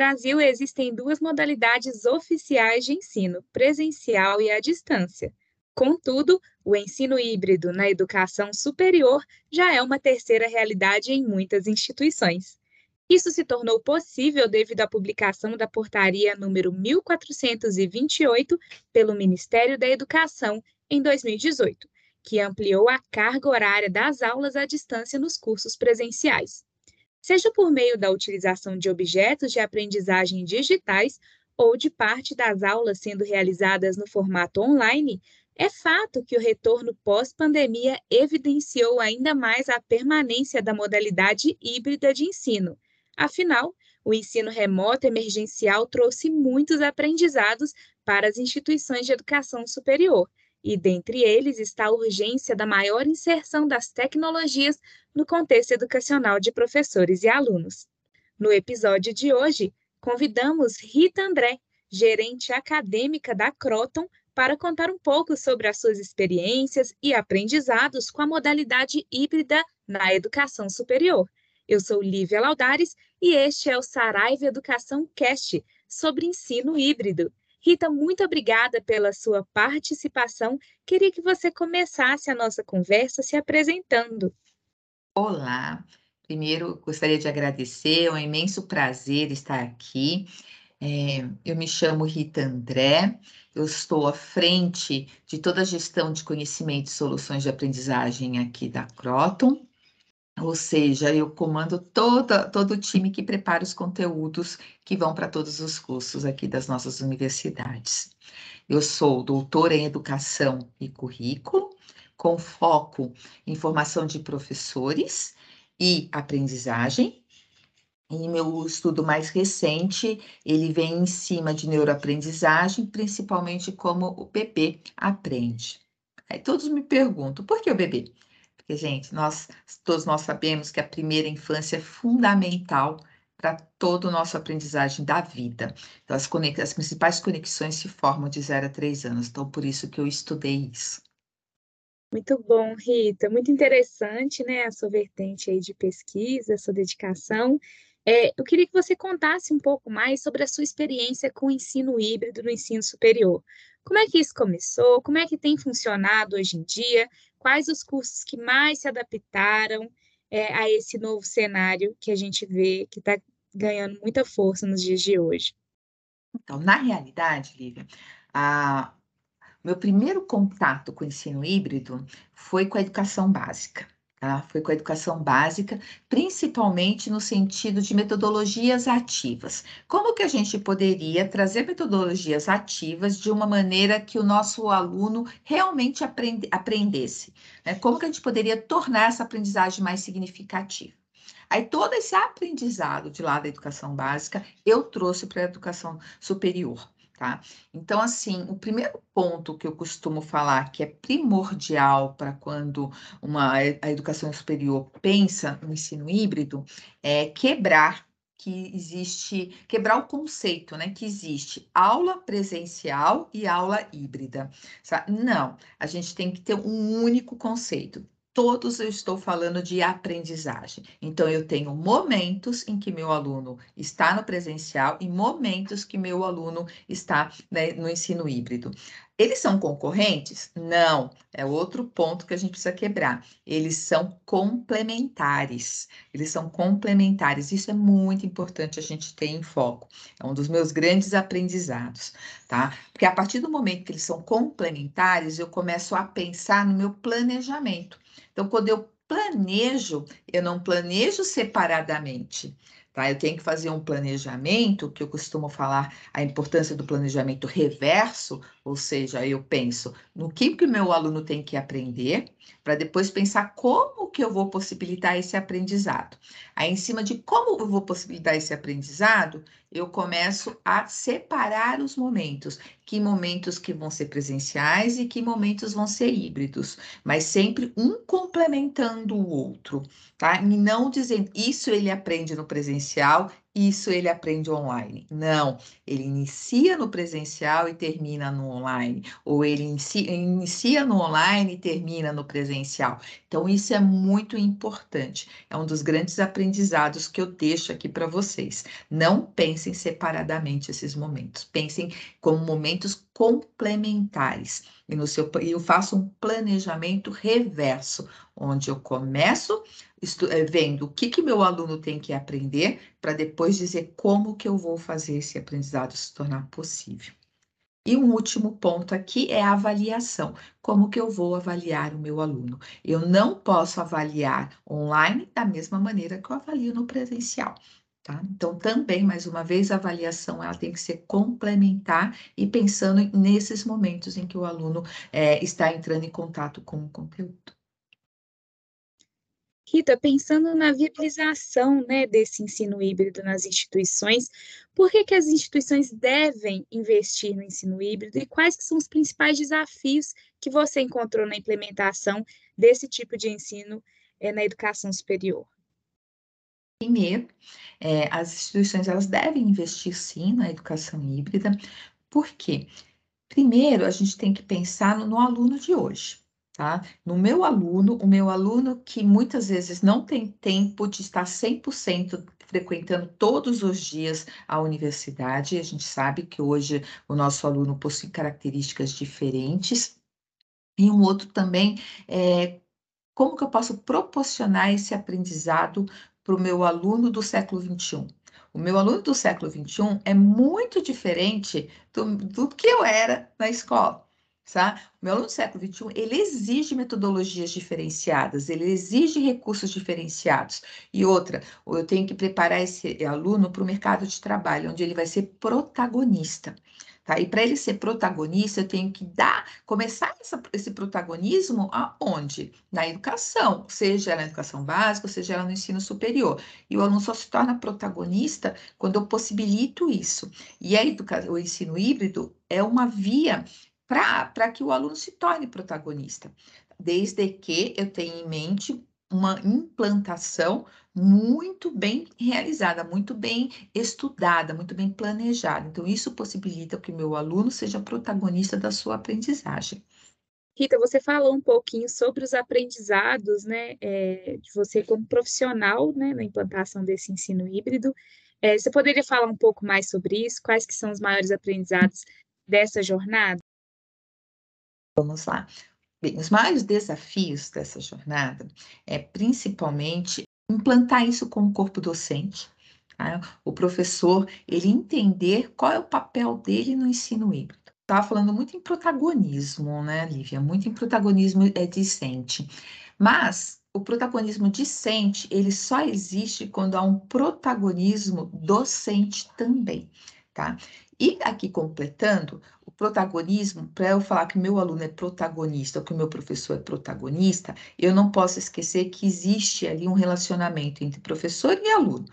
Brasil existem duas modalidades oficiais de ensino, presencial e à distância. Contudo, o ensino híbrido na educação superior já é uma terceira realidade em muitas instituições. Isso se tornou possível devido à publicação da portaria número 1428 pelo Ministério da Educação em 2018, que ampliou a carga horária das aulas à distância nos cursos presenciais. Seja por meio da utilização de objetos de aprendizagem digitais ou de parte das aulas sendo realizadas no formato online, é fato que o retorno pós-pandemia evidenciou ainda mais a permanência da modalidade híbrida de ensino. Afinal, o ensino remoto emergencial trouxe muitos aprendizados para as instituições de educação superior, e dentre eles está a urgência da maior inserção das tecnologias no contexto educacional de professores e alunos. No episódio de hoje, convidamos Rita André, gerente acadêmica da Croton, para contar um pouco sobre as suas experiências e aprendizados com a modalidade híbrida na educação superior. Eu sou Lívia Laudares e este é o Saraiva Educação Cast sobre ensino híbrido. Rita, muito obrigada pela sua participação. Queria que você começasse a nossa conversa se apresentando. Olá, primeiro gostaria de agradecer, é um imenso prazer estar aqui. É, eu me chamo Rita André, eu estou à frente de toda a gestão de conhecimento e soluções de aprendizagem aqui da Croton. Ou seja, eu comando toda, todo o time que prepara os conteúdos que vão para todos os cursos aqui das nossas universidades. Eu sou doutora em Educação e Currículo, com foco em formação de professores e aprendizagem. E meu estudo mais recente, ele vem em cima de neuroaprendizagem, principalmente como o bebê aprende. Aí todos me perguntam, por que o bebê? Porque, gente, nós todos nós sabemos que a primeira infância é fundamental para todo o nosso aprendizagem da vida. Então, as, as principais conexões se formam de 0 a 3 anos. Então, por isso que eu estudei isso. Muito bom, Rita. Muito interessante, né, a sua vertente aí de pesquisa, a sua dedicação. É, eu queria que você contasse um pouco mais sobre a sua experiência com o ensino híbrido no ensino superior. Como é que isso começou? Como é que tem funcionado hoje em dia? Quais os cursos que mais se adaptaram é, a esse novo cenário que a gente vê que está ganhando muita força nos dias de hoje? Então, na realidade, Lívia, a, meu primeiro contato com o ensino híbrido foi com a educação básica. Tá? Foi com a educação básica, principalmente no sentido de metodologias ativas. Como que a gente poderia trazer metodologias ativas de uma maneira que o nosso aluno realmente aprende, aprendesse? Né? Como que a gente poderia tornar essa aprendizagem mais significativa? Aí todo esse aprendizado de lá da educação básica eu trouxe para a educação superior tá? Então, assim, o primeiro ponto que eu costumo falar que é primordial para quando uma, a educação superior pensa no ensino híbrido é quebrar que existe, quebrar o conceito, né, que existe aula presencial e aula híbrida. Sabe? Não, a gente tem que ter um único conceito todos eu estou falando de aprendizagem. Então, eu tenho momentos em que meu aluno está no presencial e momentos que meu aluno está né, no ensino híbrido. Eles são concorrentes? Não, é outro ponto que a gente precisa quebrar. Eles são complementares. Eles são complementares. Isso é muito importante a gente ter em foco. É um dos meus grandes aprendizados, tá? Porque a partir do momento que eles são complementares, eu começo a pensar no meu planejamento. Então, quando eu planejo, eu não planejo separadamente. Tá? Eu tenho que fazer um planejamento, que eu costumo falar a importância do planejamento reverso, ou seja, eu penso no que que meu aluno tem que aprender, para depois pensar como que eu vou possibilitar esse aprendizado. Aí, em cima de como eu vou possibilitar esse aprendizado, eu começo a separar os momentos, que momentos que vão ser presenciais e que momentos vão ser híbridos, mas sempre um complementando o outro, tá? E não dizendo isso ele aprende no presencial isso ele aprende online. Não, ele inicia no presencial e termina no online, ou ele inicia, no online e termina no presencial. Então, isso é muito importante. É um dos grandes aprendizados que eu deixo aqui para vocês. Não pensem separadamente esses momentos, pensem como momentos complementares. E no seu, eu faço um planejamento reverso, onde eu começo vendo o que, que meu aluno tem que aprender, para depois dizer como que eu vou fazer esse aprendizado se tornar possível. E um último ponto aqui é a avaliação. Como que eu vou avaliar o meu aluno? Eu não posso avaliar online da mesma maneira que eu avalio no presencial. Tá? Então, também, mais uma vez, a avaliação ela tem que ser complementar e pensando nesses momentos em que o aluno é, está entrando em contato com o conteúdo. Rita, pensando na viabilização né, desse ensino híbrido nas instituições, por que, que as instituições devem investir no ensino híbrido e quais são os principais desafios que você encontrou na implementação desse tipo de ensino é, na educação superior? Primeiro, é, as instituições elas devem investir sim na educação híbrida, por quê? Primeiro, a gente tem que pensar no, no aluno de hoje tá? No meu aluno, o meu aluno que muitas vezes não tem tempo de estar 100% frequentando todos os dias a universidade, a gente sabe que hoje o nosso aluno possui características diferentes, e um outro também é como que eu posso proporcionar esse aprendizado para o meu aluno do século XXI. O meu aluno do século XXI é muito diferente do, do que eu era na escola. Tá? O meu aluno do século XXI, ele exige metodologias diferenciadas, ele exige recursos diferenciados. E outra, eu tenho que preparar esse aluno para o mercado de trabalho, onde ele vai ser protagonista. Tá? E para ele ser protagonista, eu tenho que dar, começar essa, esse protagonismo aonde? Na educação, seja ela na educação básica, seja ela no ensino superior. E o aluno só se torna protagonista quando eu possibilito isso. E a educação, o ensino híbrido é uma via para que o aluno se torne protagonista, desde que eu tenha em mente uma implantação muito bem realizada, muito bem estudada, muito bem planejada. Então, isso possibilita que o meu aluno seja protagonista da sua aprendizagem. Rita, você falou um pouquinho sobre os aprendizados, né, é, de você como profissional, né, na implantação desse ensino híbrido. É, você poderia falar um pouco mais sobre isso? Quais que são os maiores aprendizados dessa jornada? Vamos lá. Bem, os maiores desafios dessa jornada é principalmente implantar isso com o corpo docente, tá? o professor ele entender qual é o papel dele no ensino híbrido. Estava falando muito em protagonismo, né, Lívia? Muito em protagonismo é discente. Mas o protagonismo discente, ele só existe quando há um protagonismo docente também, tá? E aqui completando, o protagonismo, para eu falar que meu aluno é protagonista ou que o meu professor é protagonista, eu não posso esquecer que existe ali um relacionamento entre professor e aluno.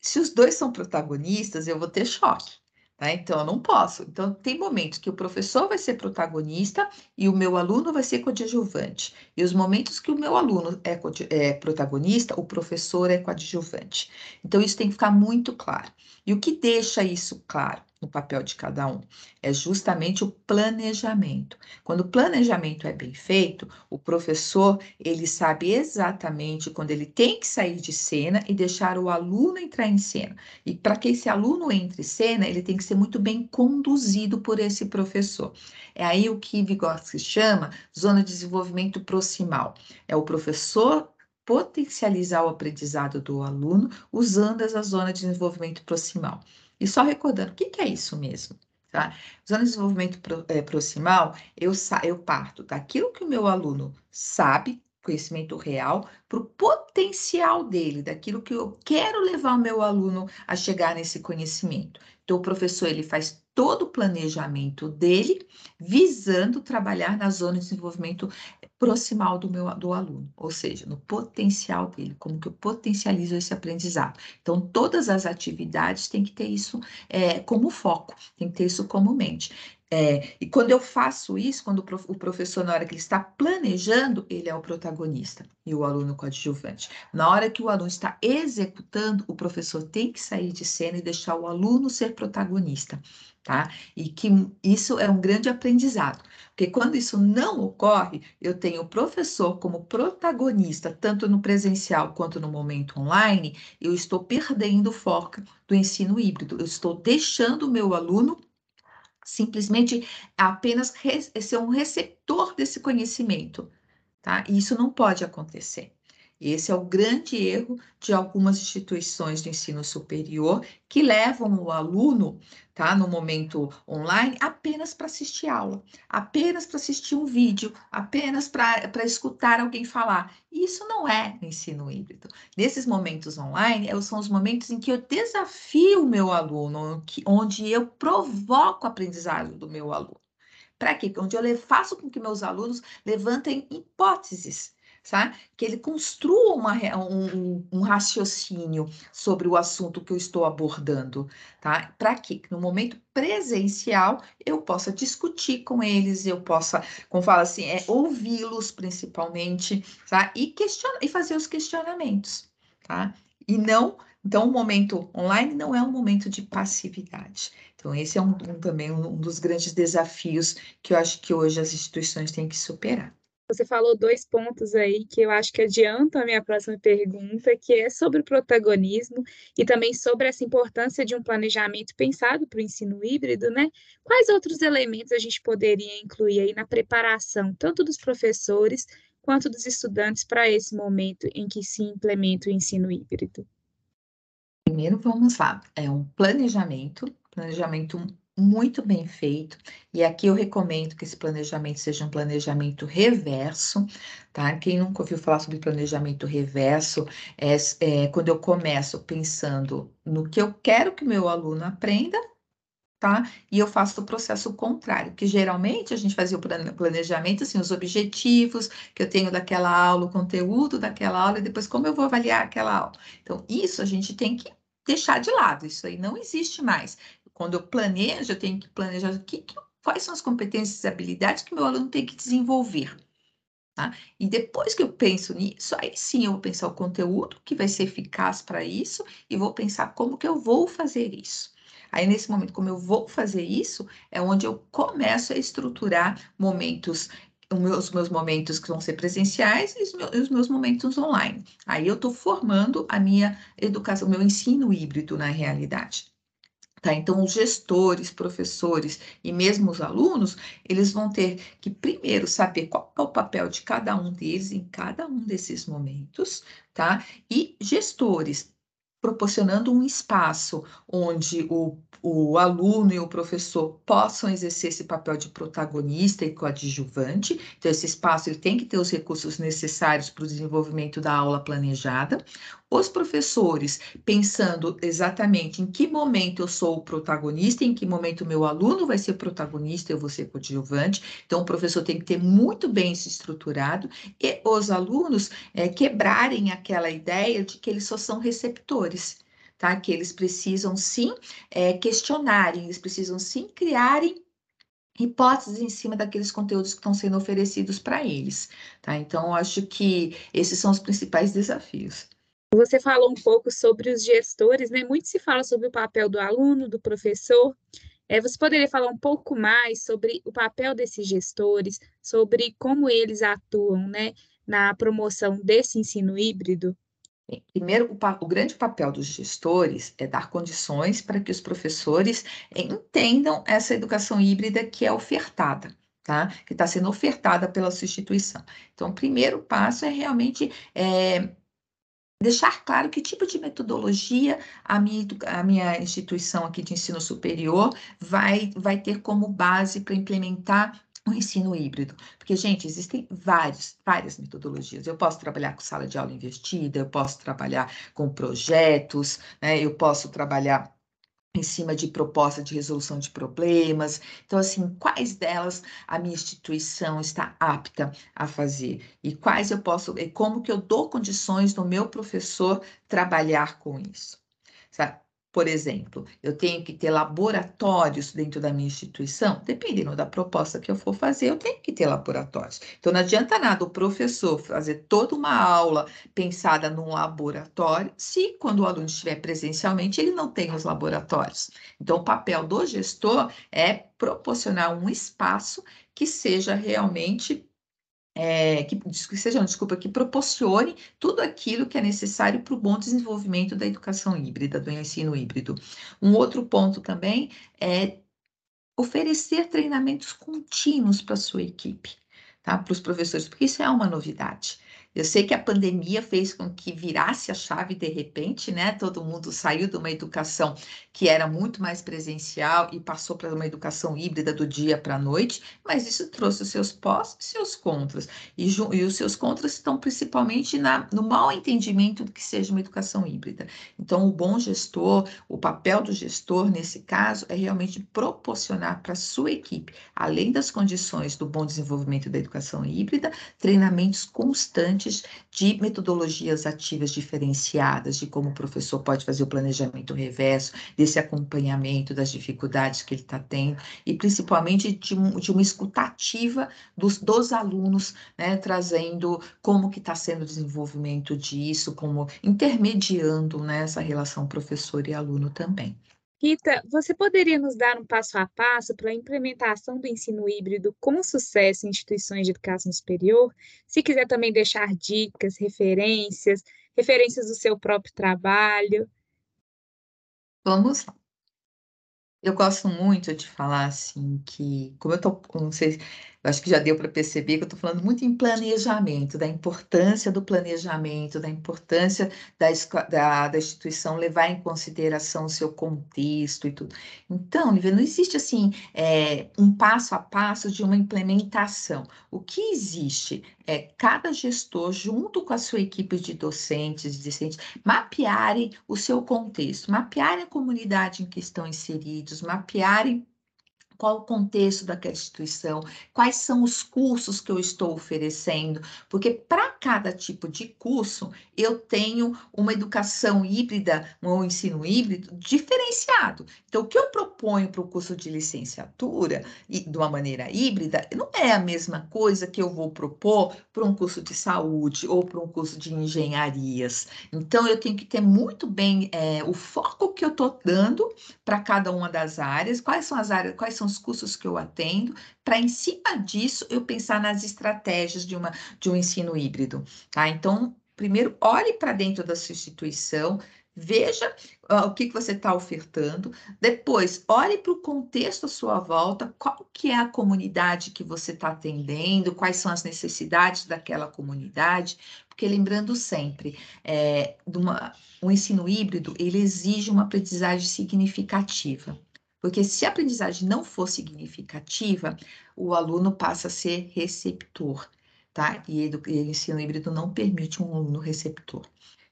Se os dois são protagonistas, eu vou ter choque. Tá? Então, eu não posso. Então, tem momentos que o professor vai ser protagonista e o meu aluno vai ser coadjuvante. E os momentos que o meu aluno é, é protagonista, o professor é coadjuvante. Então, isso tem que ficar muito claro. E o que deixa isso claro? No papel de cada um. É justamente o planejamento. Quando o planejamento é bem feito, o professor, ele sabe exatamente quando ele tem que sair de cena e deixar o aluno entrar em cena. E para que esse aluno entre em cena, ele tem que ser muito bem conduzido por esse professor. É aí o que Vygotsky chama zona de desenvolvimento proximal. É o professor potencializar o aprendizado do aluno usando essa zona de desenvolvimento proximal. E só recordando, o que, que é isso mesmo? Tá? Usando desenvolvimento pro, é, proximal, eu, eu parto daquilo que o meu aluno sabe, conhecimento real, para o potencial dele, daquilo que eu quero levar o meu aluno a chegar nesse conhecimento. Então, o professor ele faz todo o planejamento dele, visando trabalhar na zona de desenvolvimento proximal do meu do aluno, ou seja, no potencial dele, como que eu potencializo esse aprendizado. Então, todas as atividades têm que ter isso é, como foco, tem que ter isso como mente. É, e quando eu faço isso, quando o professor, na hora que ele está planejando, ele é o protagonista e o aluno coadjuvante. Na hora que o aluno está executando, o professor tem que sair de cena e deixar o aluno ser protagonista, tá? E que isso é um grande aprendizado, porque quando isso não ocorre, eu tenho o professor como protagonista, tanto no presencial quanto no momento online, eu estou perdendo o foco do ensino híbrido, eu estou deixando o meu aluno simplesmente apenas ser um receptor desse conhecimento, tá? E isso não pode acontecer. Esse é o grande erro de algumas instituições de ensino superior que levam o aluno, tá, no momento online, apenas para assistir aula, apenas para assistir um vídeo, apenas para escutar alguém falar. Isso não é ensino híbrido. Nesses momentos online, são os momentos em que eu desafio o meu aluno, onde eu provoco a aprendizagem do meu aluno. Para quê? Onde eu faço com que meus alunos levantem hipóteses Que ele construa uma, um, um, raciocínio sobre o assunto que eu estou abordando, tá? Para que no momento presencial eu possa discutir com eles, eu possa, como fala assim, é, ouvi-los principalmente, tá? E questionar e fazer os questionamentos, tá? E não, então o momento online não é um momento de passividade. Então esse é um, um também um dos grandes desafios que eu acho que hoje as instituições têm que superar. Você falou dois pontos aí que eu acho que adiantam a minha próxima pergunta, que é sobre o protagonismo e também sobre essa importância de um planejamento pensado para o ensino híbrido, né? Quais outros elementos a gente poderia incluir aí na preparação, tanto dos professores quanto dos estudantes para esse momento em que se implementa o ensino híbrido? Primeiro, vamos lá, é um planejamento, planejamento muito bem feito. E aqui eu recomendo que esse planejamento seja um planejamento reverso, tá? Quem nunca ouviu falar sobre planejamento reverso, é, é quando eu começo pensando no que eu quero que meu aluno aprenda, tá? E eu faço o processo contrário, que geralmente a gente fazia o planejamento, assim, os objetivos que eu tenho daquela aula, o conteúdo daquela aula, e depois como eu vou avaliar aquela aula. Então, isso a gente tem que deixar de lado, isso aí não existe mais. Quando eu planejo, eu tenho que planejar que, que, quais são as competências e habilidades que meu aluno tem que desenvolver. Tá? E depois que eu penso nisso, aí sim eu vou pensar o conteúdo que vai ser eficaz para isso e vou pensar como que eu vou fazer isso. Aí, nesse momento, como eu vou fazer isso, é onde eu começo a estruturar momentos, os meus, momentos que vão ser presenciais e os meus momentos online. Aí eu estou formando a minha educação, o meu ensino híbrido na realidade. Tá? Então, os gestores, professores e mesmo os alunos, eles vão ter que primeiro saber qual é o papel de cada um deles em cada um desses momentos, tá? E gestores proporcionando um espaço onde o, o aluno e o professor possam exercer esse papel de protagonista e coadjuvante. Então, esse espaço ele tem que ter os recursos necessários para o desenvolvimento da aula planejada. Os professores pensando exatamente em que momento eu sou o protagonista, em que momento o meu aluno vai ser protagonista, eu vou ser coadjuvante. Então, o professor tem que ter muito bem se estruturado e os alunos é, quebrarem aquela ideia de que eles só são receptores. Tá? Que eles precisam sim é, questionarem, eles precisam sim criarem hipóteses em cima daqueles conteúdos que estão sendo oferecidos para eles, tá? Então, acho que esses são os principais desafios. Você falou um pouco sobre os gestores, né? Muito se fala sobre o papel do aluno, do professor. É, você poderia falar um pouco mais sobre o papel desses gestores, sobre como eles atuam, né, na promoção desse ensino híbrido? Bem, primeiro, o, o, grande papel dos gestores é dar condições para que os professores entendam essa educação híbrida que é ofertada. Tá? Que está sendo ofertada pela sua instituição. Então, o primeiro passo é realmente é, deixar claro que tipo de metodologia a minha, a minha instituição aqui de ensino superior vai, vai ter como base para implementar o ensino híbrido. Porque, gente, existem vários, várias metodologias. Eu posso trabalhar com sala de aula investida, eu posso trabalhar com projetos, né? eu posso trabalhar em cima de proposta de resolução de problemas. Então, assim, quais delas a minha instituição está apta a fazer? E quais eu posso, e como que eu dou condições do meu professor trabalhar com isso? Sabe? Por exemplo, eu tenho que ter laboratórios dentro da minha instituição, dependendo da proposta que eu for fazer, eu tenho que ter laboratórios. Então, não adianta nada o professor fazer toda uma aula pensada num laboratório, se quando o aluno estiver presencialmente, ele não tem os laboratórios. Então, o papel do gestor é proporcionar um espaço que seja realmente é, que, que seja, desculpa, que proporcione tudo aquilo que é necessário para o bom desenvolvimento da educação híbrida, do ensino híbrido. Um outro ponto também é oferecer treinamentos contínuos para a sua equipe, tá? Para os professores, porque isso é uma novidade. Eu sei que a pandemia fez com que virasse a chave de repente, né? Todo mundo saiu de uma educação que era muito mais presencial e passou para uma educação híbrida do dia para a noite, mas isso trouxe os seus pós e seus contras. E, e os seus contras estão principalmente na, no mal entendimento do que seja uma educação híbrida. Então, o bom gestor, o papel do gestor nesse caso é realmente proporcionar para a sua equipe, além das condições do bom desenvolvimento da educação híbrida, treinamentos constantes de metodologias ativas diferenciadas, de como o professor pode fazer o planejamento reverso, desse acompanhamento das dificuldades que ele está tendo, e principalmente de, um, de uma escutativa dos, dos alunos, né, trazendo como que está sendo o desenvolvimento disso, como intermediando né, essa relação professor e aluno também. Rita, você poderia nos dar um passo a passo para a implementação do ensino híbrido com sucesso em instituições de educação superior? Se quiser também deixar dicas, referências, referências do seu próprio trabalho. Vamos. Eu gosto muito de falar assim que, como eu tô, não sei, acho que já deu para perceber que eu estou falando muito em planejamento, da importância do planejamento, da importância da, da, da, instituição levar em consideração o seu contexto e tudo. Então, Lívia, não existe assim é, um passo a passo de uma implementação. O que existe é cada gestor, junto com a sua equipe de docentes, discentes, mapearem o seu contexto, mapearem a comunidade em que estão inseridos, mapearem qual o contexto daquela instituição, quais são os cursos que eu estou oferecendo, porque para cada tipo de curso eu tenho uma educação híbrida, um ensino híbrido diferenciado. Então, o que eu proponho para o curso de licenciatura e de uma maneira híbrida não é a mesma coisa que eu vou propor para um curso de saúde ou para um curso de engenharias. Então, eu tenho que ter muito bem é, o foco que eu estou dando para cada uma das áreas, quais são as áreas, quais são são os cursos que eu atendo, para em cima disso eu pensar nas estratégias de, uma, de um ensino híbrido, tá? Então, primeiro, olhe para dentro da sua instituição, veja uh, o que, que você está ofertando, depois olhe para o contexto à sua volta, qual que é a comunidade que você está atendendo, quais são as necessidades daquela comunidade, porque lembrando sempre, é, uma, um ensino híbrido, ele exige uma aprendizagem significativa. Porque se a aprendizagem não for significativa, o aluno passa a ser receptor, tá? E o ensino híbrido não permite um aluno receptor.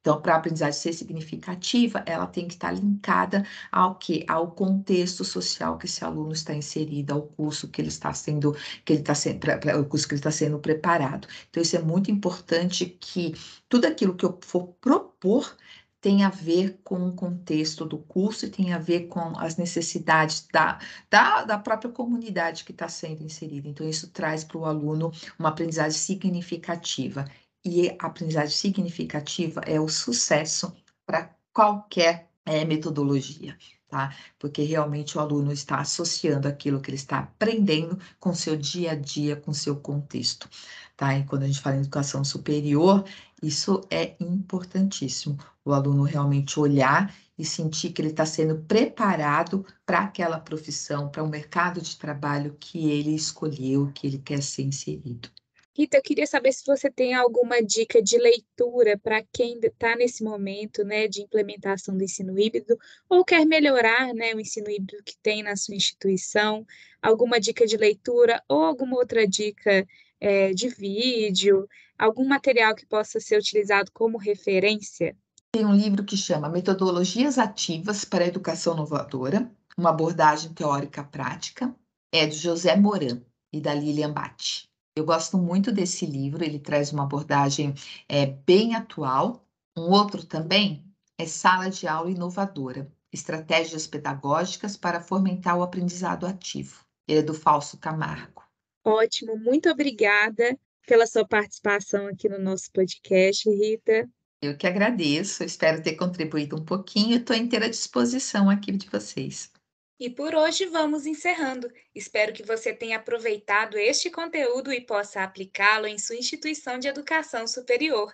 Então, para a aprendizagem ser significativa, ela tem que estar linkada ao que? Ao contexto social que esse aluno está inserido, ao curso que ele está sendo, que ele está sendo, o curso que ele está sendo preparado. Então, isso é muito importante que tudo aquilo que eu for propor tem a ver com o contexto do curso e tem a ver com as necessidades da, da, da própria comunidade que está sendo inserida. Então, isso traz para o aluno uma aprendizagem significativa. E a aprendizagem significativa é o sucesso para qualquer é, metodologia. Tá? Porque realmente o aluno está associando aquilo que ele está aprendendo com seu dia a dia, com seu contexto, tá? E quando a gente fala em educação superior, isso é importantíssimo. O aluno realmente olhar e sentir que ele está sendo preparado para aquela profissão, para o mercado de trabalho que ele escolheu, que ele quer ser inserido. Rita, eu queria saber se você tem alguma dica de leitura para quem está nesse momento né, de implementação do ensino híbrido ou quer melhorar né, o ensino híbrido que tem na sua instituição, alguma dica de leitura ou alguma outra dica é, de vídeo, algum material que possa ser utilizado como referência? Tem um livro que chama Metodologias Ativas para a Educação Inovadora, uma abordagem teórica prática, é de José Moran e da Lilian Batti. Eu gosto muito desse livro, ele traz uma abordagem é, bem atual. Um outro também é Sala de Aula Inovadora, Estratégias Pedagógicas para Fomentar o Aprendizado Ativo. Ele é do Falso Camargo. Ótimo, muito obrigada pela sua participação aqui no nosso podcast, Rita. Eu que agradeço, espero ter contribuído um pouquinho, estou inteira disposição aqui de vocês. E por hoje vamos encerrando. Espero que você tenha aproveitado este conteúdo e possa aplicá-lo em sua instituição de educação superior.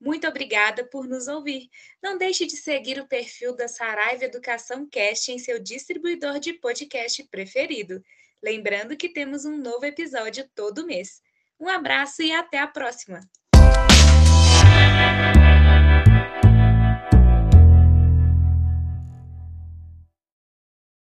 Muito obrigada por nos ouvir. Não deixe de seguir o perfil da Saraiva Educação Cast em seu distribuidor de podcast preferido. Lembrando que temos um novo episódio todo mês. Um abraço e até a próxima!